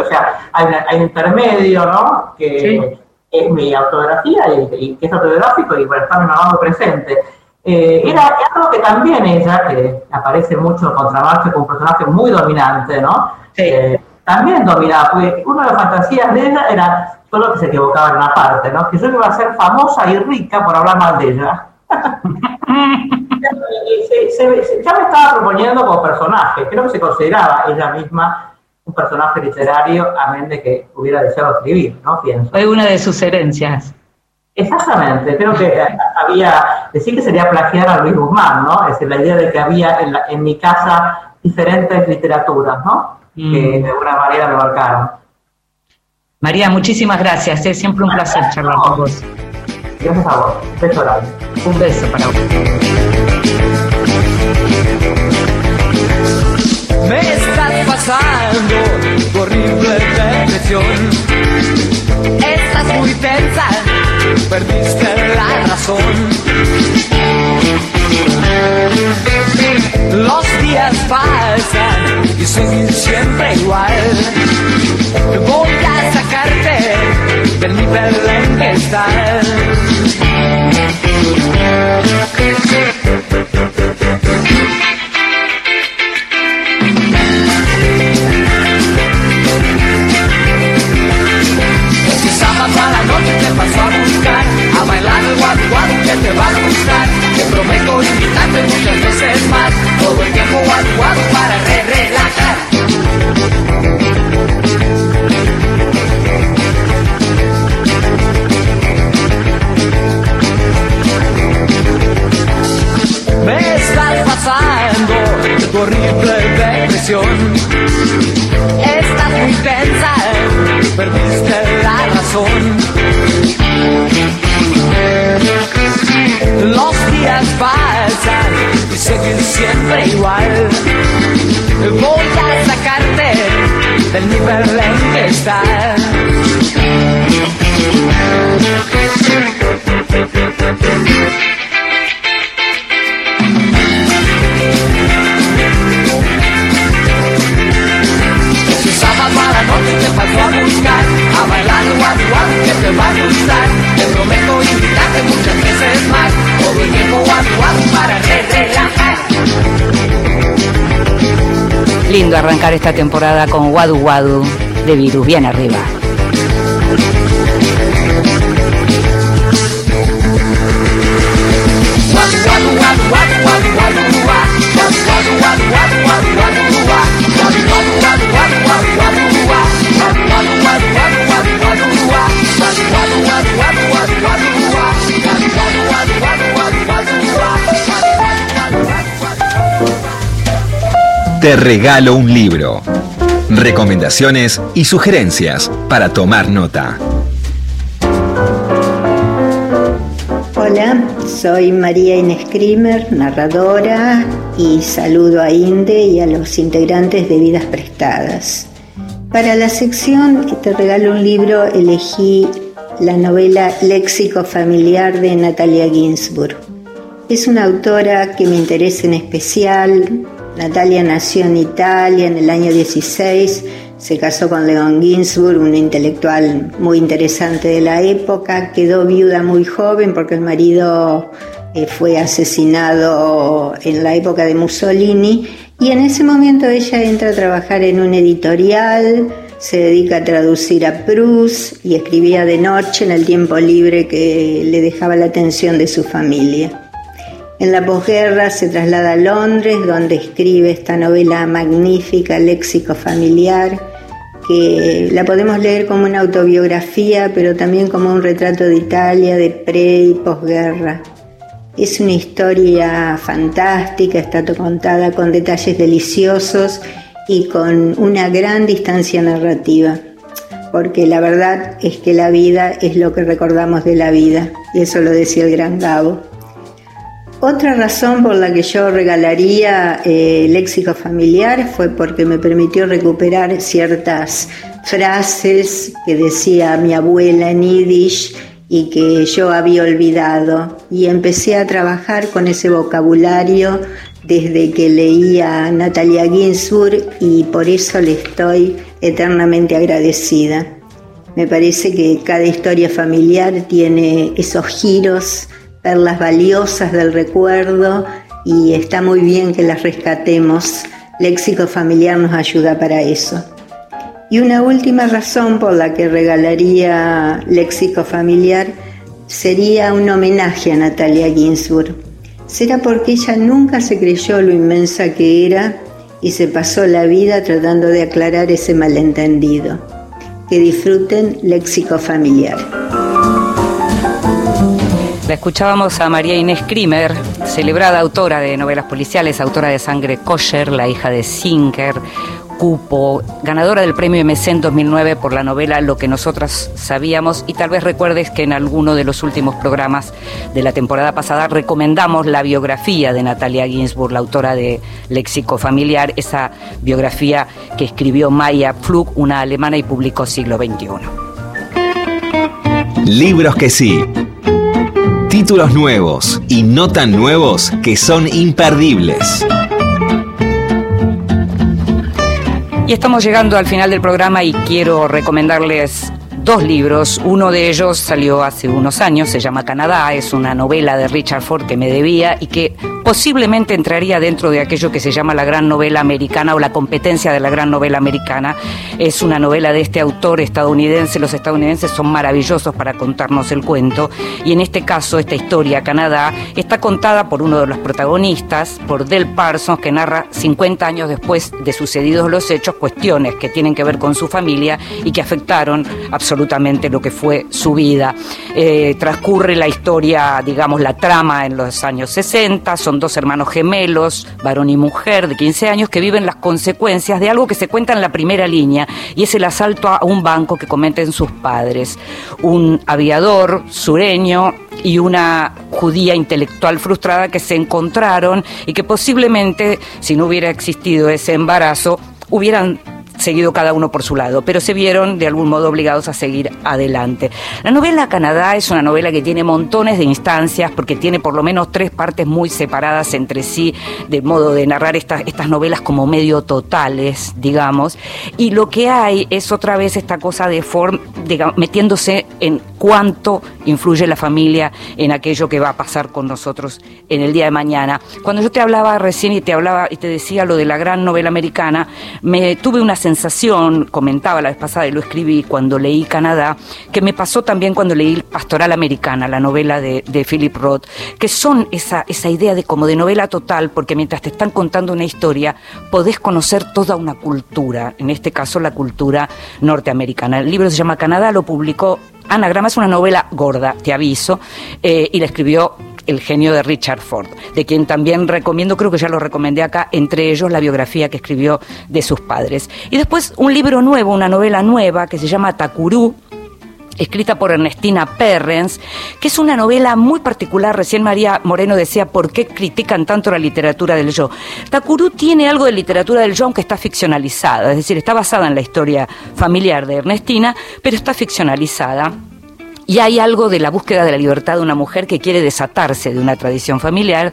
o sea, hay, hay, un intermedio, ¿no? Que es mi autografía y, que es autográfico y bueno, está mi mamá muy presente. era algo que también ella, que aparece mucho en Contramarcha como un personaje muy dominante, ¿no? Sí también dominaba, porque una de las fantasías de ella era solo que se equivocaba en una parte, ¿no? Que yo iba a ser famosa y rica por hablar mal de ella. ya me estaba proponiendo como personaje, creo que se consideraba ella misma un personaje literario, a menos de que hubiera deseado escribir, ¿no? Pienso. Fue una de sus herencias. Exactamente, creo que había, decir que sería plagiar a Luis Guzmán, ¿no? Es decir, la idea de que había en, en mi casa diferentes literaturas, ¿no? Que mm. de alguna manera me marcaron. María, muchísimas gracias. Es siempre un placer charlar con vos. Gracias a vos. Beso grande. Un beso para vos. Me estás pasando horrible depresión. Estás muy tensa, perdiste la razón. Los días pasan y seguir siempre igual. Voy a sacarte del nivel en que estás. Guadu guadu para re relajar Me estás pasando tu horrible depresión Estás muy tensa, perdiste la razón. Seguir siempre igual. Voy a sacarte del nivel en que estás. te paso a buscar, a bailar guadu guadu que te va a gustar. Te prometo invitarte muchas veces más, todo el tiempo guadu guadu para re relajar. Lindo arrancar esta temporada con Guadu Guadu de Virus, bien arriba. Te regalo un libro. Recomendaciones y sugerencias para tomar nota. Hola, soy María Inés Krimer, narradora, y saludo a INDE y a los integrantes de Vidas Prestadas. Para la sección que te regalo un libro, elegí la novela Léxico Familiar de Natalia Ginsburg. Es una autora que me interesa en especial. Natalia nació en Italia en el año 16 se casó con Leon Ginsburg, un intelectual muy interesante de la época. Quedó viuda muy joven porque el marido eh, fue asesinado en la época de Mussolini y en ese momento ella entra a trabajar en un editorial, se dedica a traducir a Proust y escribía de noche en el tiempo libre que le dejaba la atención de su familia. En la posguerra se traslada a Londres, donde escribe esta novela magnífica, Léxico Familiar, que la podemos leer como una autobiografía, pero también como un retrato de Italia de pre y posguerra. Es una historia fantástica, está contada con detalles deliciosos y con una gran distancia narrativa, porque la verdad es que la vida es lo que recordamos de la vida, y eso lo decía el gran Gabo. Otra razón por la que yo regalaría eh, léxico familiar fue porque me permitió recuperar ciertas frases que decía mi abuela en Yiddish y que yo había olvidado. Y empecé a trabajar con ese vocabulario desde que leía Natalia Ginsburg y por eso le estoy eternamente agradecida. Me parece que cada historia familiar tiene esos giros perlas valiosas del recuerdo y está muy bien que las rescatemos. Léxico familiar nos ayuda para eso. Y una última razón por la que regalaría Léxico familiar sería un homenaje a Natalia Ginsburg. Será porque ella nunca se creyó lo inmensa que era y se pasó la vida tratando de aclarar ese malentendido. Que disfruten Léxico familiar. Escuchábamos a María Inés Krimer, celebrada autora de novelas policiales, autora de Sangre Kosher, la hija de Sinker, Cupo, ganadora del premio MC en 2009 por la novela Lo que nosotras sabíamos y tal vez recuerdes que en alguno de los últimos programas de la temporada pasada recomendamos la biografía de Natalia Ginsburg, la autora de Léxico Familiar, esa biografía que escribió Maya Pflug, una alemana y publicó siglo XXI. Libros que sí Títulos nuevos y no tan nuevos que son imperdibles. Y estamos llegando al final del programa y quiero recomendarles dos libros. Uno de ellos salió hace unos años, se llama Canadá, es una novela de Richard Ford que me debía y que posiblemente entraría dentro de aquello que se llama la gran novela americana o la competencia de la gran novela americana. Es una novela de este autor estadounidense. Los estadounidenses son maravillosos para contarnos el cuento. Y en este caso, esta historia, Canadá, está contada por uno de los protagonistas, por Del Parsons, que narra 50 años después de sucedidos los hechos, cuestiones que tienen que ver con su familia y que afectaron absolutamente lo que fue su vida. Eh, transcurre la historia, digamos, la trama en los años 60, son dos hermanos gemelos, varón y mujer de 15 años, que viven las consecuencias de algo que se cuenta en la primera línea, y es el asalto a un banco que cometen sus padres. Un aviador sureño y una judía intelectual frustrada que se encontraron y que posiblemente, si no hubiera existido ese embarazo, hubieran seguido cada uno por su lado, pero se vieron de algún modo obligados a seguir adelante. La novela Canadá es una novela que tiene montones de instancias porque tiene por lo menos tres partes muy separadas entre sí, de modo de narrar estas, estas novelas como medio totales, digamos, y lo que hay es otra vez esta cosa de form, metiéndose en cuánto influye la familia en aquello que va a pasar con nosotros en el día de mañana. Cuando yo te hablaba recién y te hablaba y te decía lo de la gran novela americana, me tuve una sensación, comentaba la vez pasada y lo escribí cuando leí Canadá, que me pasó también cuando leí Pastoral Americana, la novela de, Philip Roth, que son esa, esa idea de como de novela total, porque mientras te están contando una historia, podés conocer toda una cultura, en este caso la cultura norteamericana. El libro se llama Canadá, lo publicó Anagrama, es una novela gorda, te aviso, eh, y la escribió el genio de Richard Ford, de quien también recomiendo, creo que ya lo recomendé acá, entre ellos la biografía que escribió de sus padres. Y después un libro nuevo, una novela nueva que se llama Takuru, escrita por Ernestina Perrens, que es una novela muy particular. Recién María Moreno decía por qué critican tanto la literatura del yo. Takuru tiene algo de literatura del yo, aunque está ficcionalizada, es decir, está basada en la historia familiar de Ernestina, pero está ficcionalizada. Y hay algo de la búsqueda de la libertad de una mujer que quiere desatarse de una tradición familiar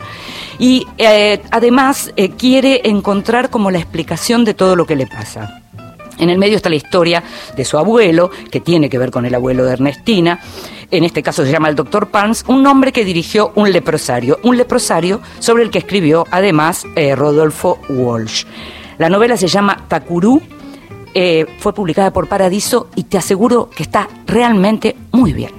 y eh, además eh, quiere encontrar como la explicación de todo lo que le pasa. En el medio está la historia de su abuelo, que tiene que ver con el abuelo de Ernestina. En este caso se llama el doctor Pans, un hombre que dirigió un leprosario, un leprosario sobre el que escribió además eh, Rodolfo Walsh. La novela se llama Takuru, eh, fue publicada por Paradiso y te aseguro que está realmente muy bien.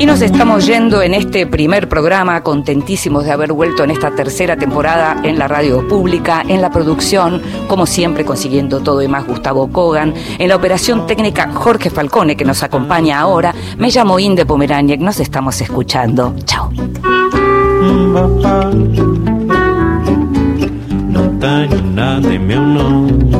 Y nos estamos yendo en este primer programa, contentísimos de haber vuelto en esta tercera temporada en la radio pública, en la producción, como siempre consiguiendo todo y más Gustavo Kogan, en la operación técnica Jorge Falcone que nos acompaña ahora. Me llamo Inde Pomeraniec, nos estamos escuchando. Chao. No tenho nada em meu nome. Não tenho nada em meu nome.